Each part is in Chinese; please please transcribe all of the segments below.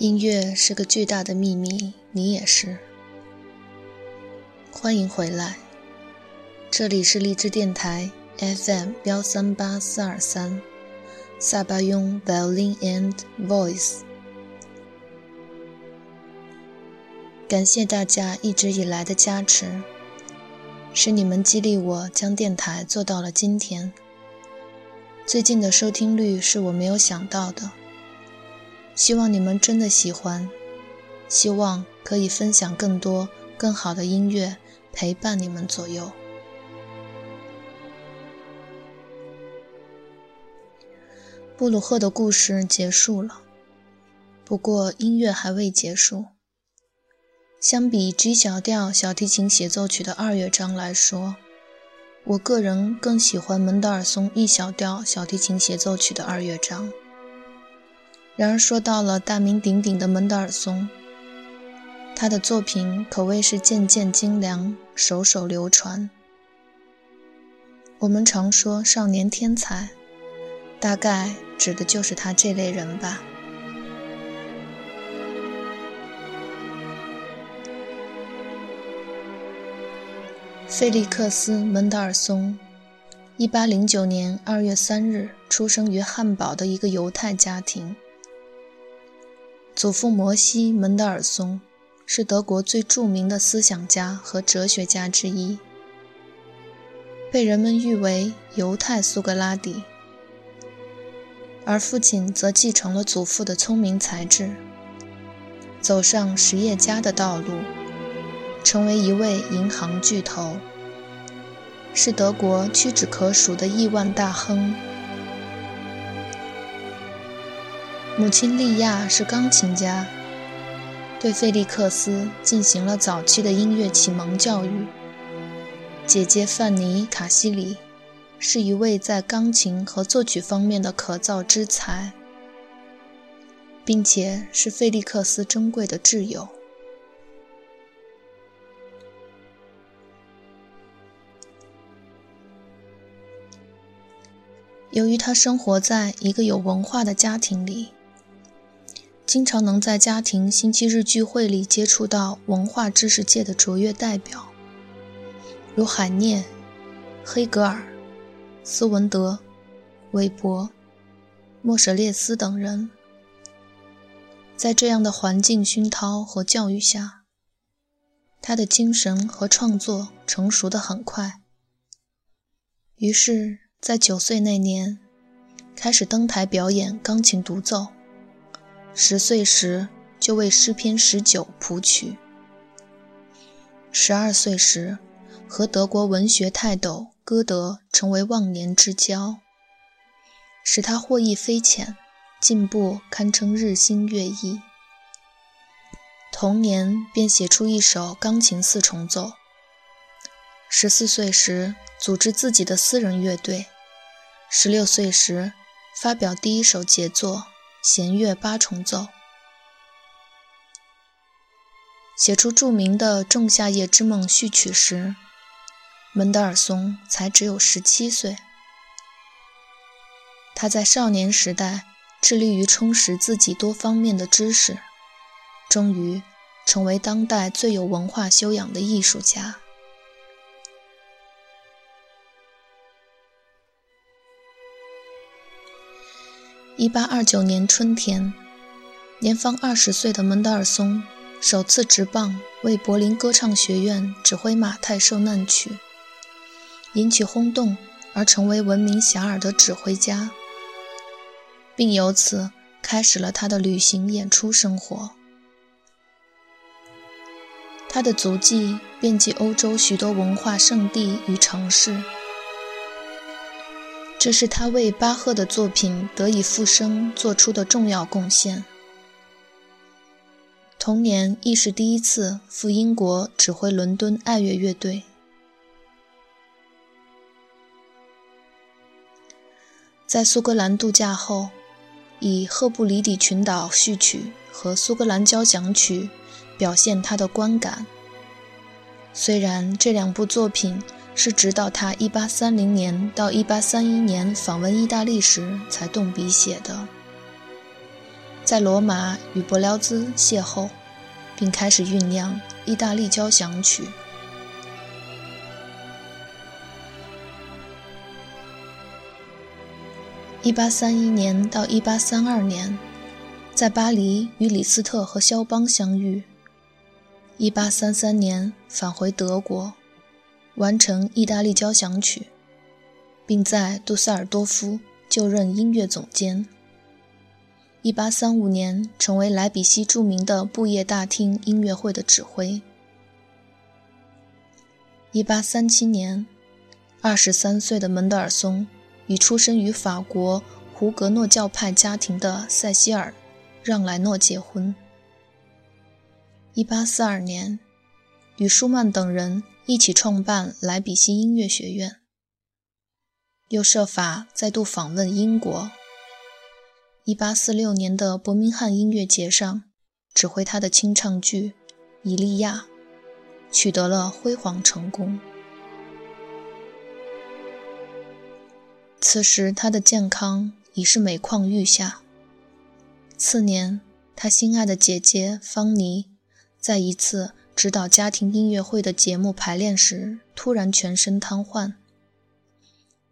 音乐是个巨大的秘密，你也是。欢迎回来，这里是荔枝电台 FM 幺三八四二三，萨巴雍 Violin and Voice。感谢大家一直以来的加持，是你们激励我将电台做到了今天。最近的收听率是我没有想到的。希望你们真的喜欢，希望可以分享更多更好的音乐，陪伴你们左右。布鲁赫的故事结束了，不过音乐还未结束。相比 G 小调小提琴协奏曲的二乐章来说，我个人更喜欢门德尔松 E 小调小提琴协奏曲的二乐章。然而，说到了大名鼎鼎的门德尔松，他的作品可谓是件件精良，首首流传。我们常说少年天才，大概指的就是他这类人吧。费利克斯·门德尔松，1809年2月3日出生于汉堡的一个犹太家庭。祖父摩西·门德尔松是德国最著名的思想家和哲学家之一，被人们誉为“犹太苏格拉底”。而父亲则继承了祖父的聪明才智，走上实业家的道路，成为一位银行巨头，是德国屈指可数的亿万大亨。母亲莉亚是钢琴家，对费利克斯进行了早期的音乐启蒙教育。姐姐范妮·卡西里是一位在钢琴和作曲方面的可造之才，并且是费利克斯珍贵的挚友。由于他生活在一个有文化的家庭里。经常能在家庭星期日聚会里接触到文化知识界的卓越代表，如海涅、黑格尔、斯文德、韦伯、莫舍列斯等人。在这样的环境熏陶和教育下，他的精神和创作成熟得很快。于是，在九岁那年，开始登台表演钢琴独奏。十岁时就为诗篇十九谱曲。十二岁时，和德国文学泰斗歌德成为忘年之交，使他获益匪浅，进步堪称日新月异。同年便写出一首钢琴四重奏。十四岁时组织自己的私人乐队。十六岁时发表第一首杰作。弦乐八重奏，写出著名的《仲夏夜之梦》序曲时，门德尔松才只有十七岁。他在少年时代致力于充实自己多方面的知识，终于成为当代最有文化修养的艺术家。一八二九年春天，年方二十岁的门德尔松首次执棒为柏林歌唱学院指挥马太受难曲，引起轰动而成为闻名遐迩的指挥家，并由此开始了他的旅行演出生活。他的足迹遍及欧洲许多文化圣地与城市。这是他为巴赫的作品得以复生做出的重要贡献。同年亦是第一次赴英国指挥伦敦爱乐乐队。在苏格兰度假后，以《赫布里底群岛序曲》和《苏格兰交响曲》表现他的观感。虽然这两部作品。是直到他1830年到1831年访问意大利时才动笔写的。在罗马与伯辽兹邂逅，并开始酝酿意大利交响曲。一八三一年到一八三二年，在巴黎与李斯特和肖邦相遇。一八三三年返回德国，完成意大利交响曲，并在杜塞尔多夫就任音乐总监。一八三五年，成为莱比锡著名的布业大厅音乐会的指挥。一八三七年，二十三岁的门德尔松与出生于法国胡格诺教派家庭的塞西尔·让莱诺结婚。一八四二年，与舒曼等人一起创办莱比锡音乐学院，又设法再度访问英国。一八四六年的伯明翰音乐节上，指挥他的清唱剧《伊利亚》，取得了辉煌成功。此时他的健康已是每况愈下。次年，他心爱的姐姐芳妮，在一次指导家庭音乐会的节目排练时，突然全身瘫痪，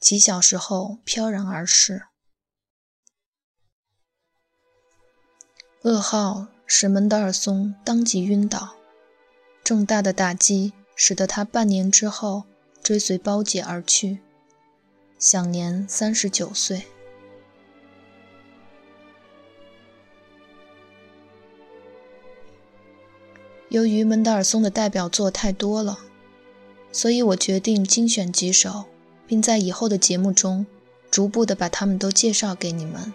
几小时后飘然而逝。噩耗使门德尔松当即晕倒，重大的打击使得他半年之后追随胞姐而去，享年三十九岁。由于门德尔松的代表作太多了，所以我决定精选几首，并在以后的节目中逐步的把它们都介绍给你们。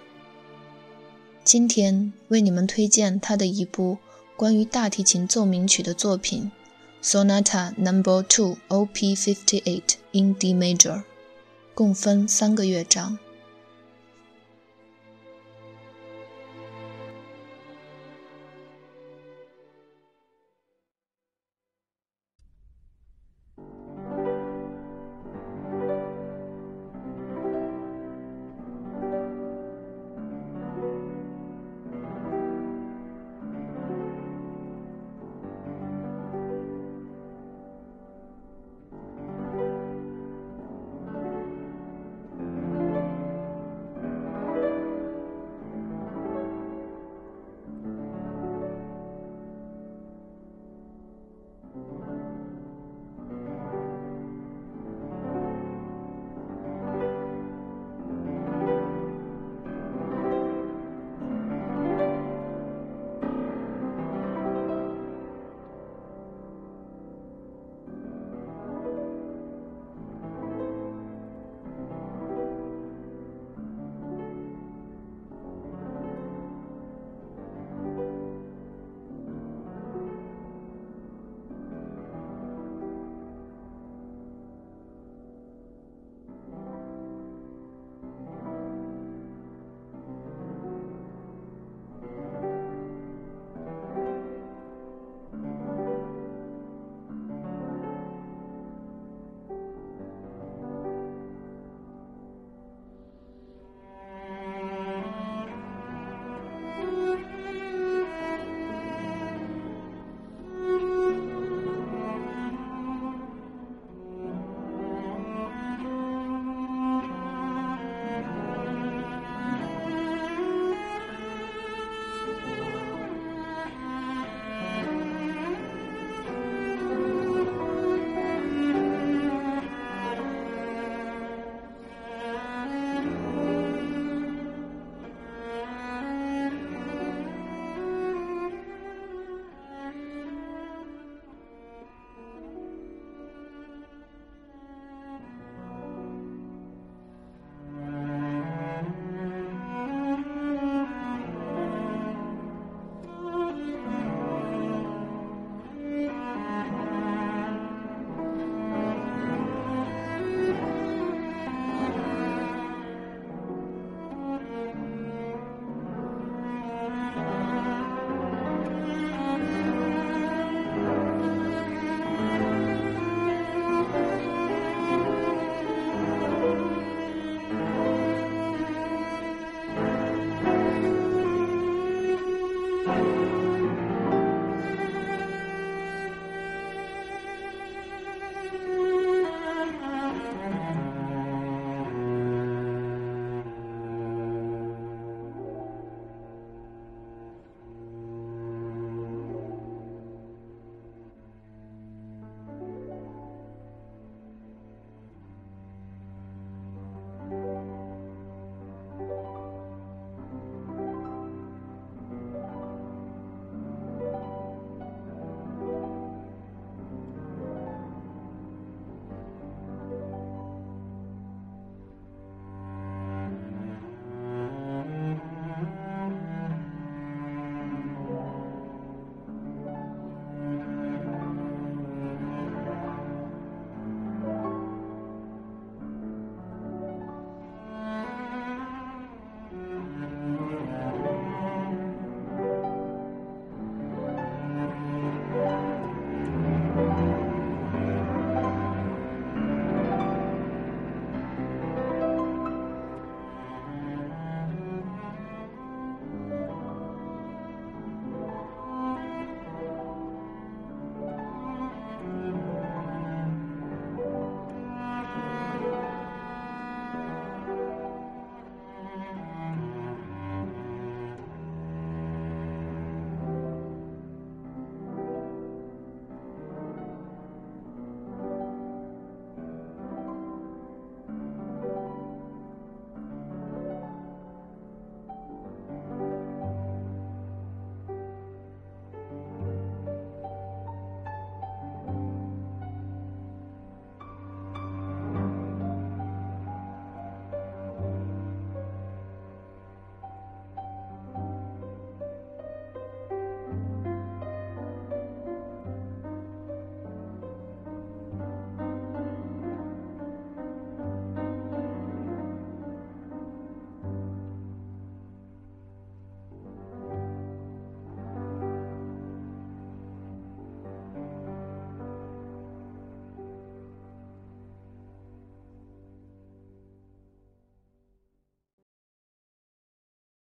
今天为你们推荐他的一部关于大提琴奏鸣曲的作品，Sonata Number Two, Op. 58 in D major，共分三个乐章。